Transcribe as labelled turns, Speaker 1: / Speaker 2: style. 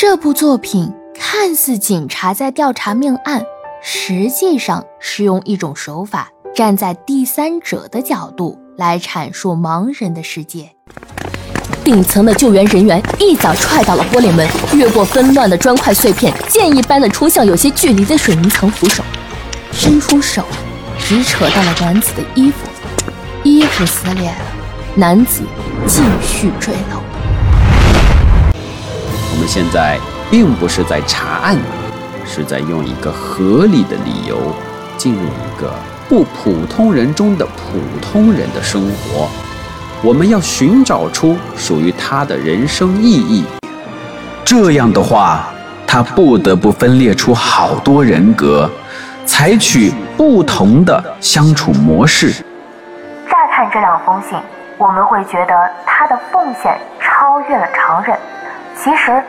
Speaker 1: 这部作品看似警察在调查命案，实际上是用一种手法，站在第三者的角度来阐述盲人的世界。顶层的救援人员一脚踹倒了玻璃门，越过纷乱的砖块碎片，箭一般的冲向有些距离的水泥层扶手，伸出手，直扯到了男子的衣服，衣服撕裂了，男子继续坠楼。
Speaker 2: 现在并不是在查案，是在用一个合理的理由进入一个不普通人中的普通人的生活。我们要寻找出属于他的人生意义。
Speaker 3: 这样的话，他不得不分裂出好多人格，采取不同的相处模式。
Speaker 4: 乍看这两封信，我们会觉得他的奉献超越了常人。其实。